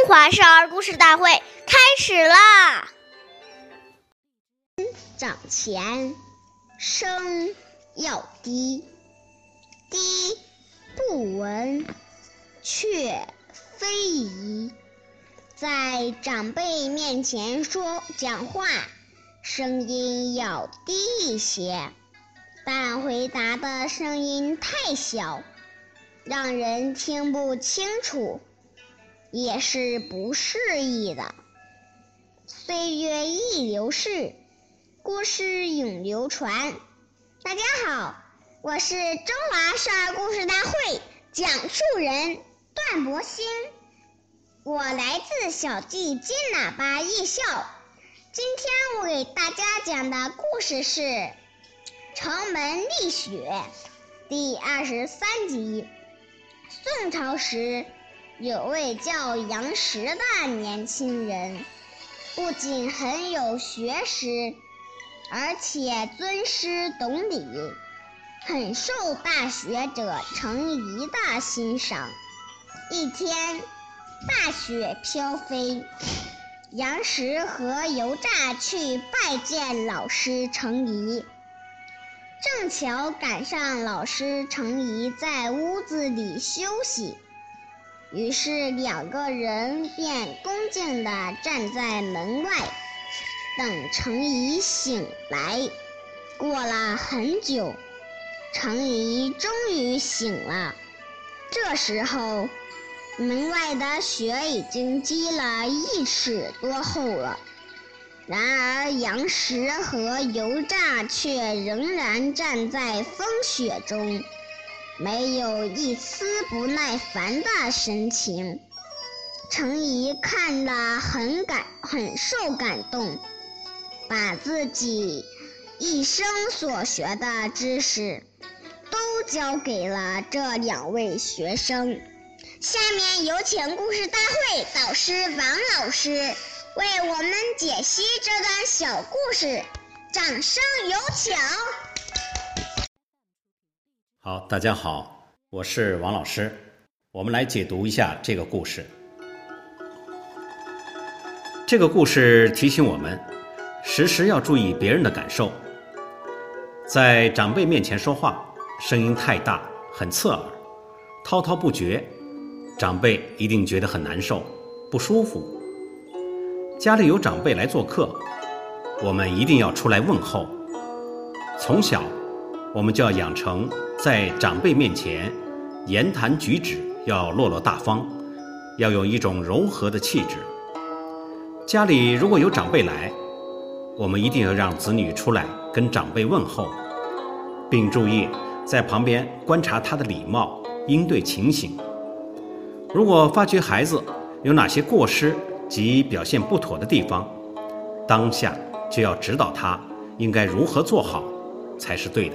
中华少儿故事大会开始啦！掌前，声要低，低不闻，却非宜。在长辈面前说讲话，声音要低一些，但回答的声音太小，让人听不清楚。也是不适宜的。岁月易流逝，故事永流传。大家好，我是中华少儿故事大会讲述人段博鑫，我来自小季金喇叭艺校。今天我给大家讲的故事是《城门立雪》第二十三集。宋朝时。有位叫杨时的年轻人，不仅很有学识，而且尊师懂礼，很受大学者程颐的欣赏。一天，大雪飘飞，杨时和尤炸去拜见老师程颐，正巧赶上老师程颐在屋子里休息。于是两个人便恭敬地站在门外，等程颐醒来。过了很久，程颐终于醒了。这时候，门外的雪已经积了一尺多厚了。然而杨时和尤诈却仍然站在风雪中。没有一丝不耐烦的神情，程颐看了很感很受感动，把自己一生所学的知识都教给了这两位学生。下面有请故事大会导师王老师为我们解析这段小故事，掌声有请。好，大家好，我是王老师，我们来解读一下这个故事。这个故事提醒我们，时时要注意别人的感受。在长辈面前说话，声音太大，很刺耳，滔滔不绝，长辈一定觉得很难受、不舒服。家里有长辈来做客，我们一定要出来问候。从小。我们就要养成在长辈面前言谈举止要落落大方，要有一种柔和的气质。家里如果有长辈来，我们一定要让子女出来跟长辈问候，并注意在旁边观察他的礼貌应对情形。如果发觉孩子有哪些过失及表现不妥的地方，当下就要指导他应该如何做好才是对的。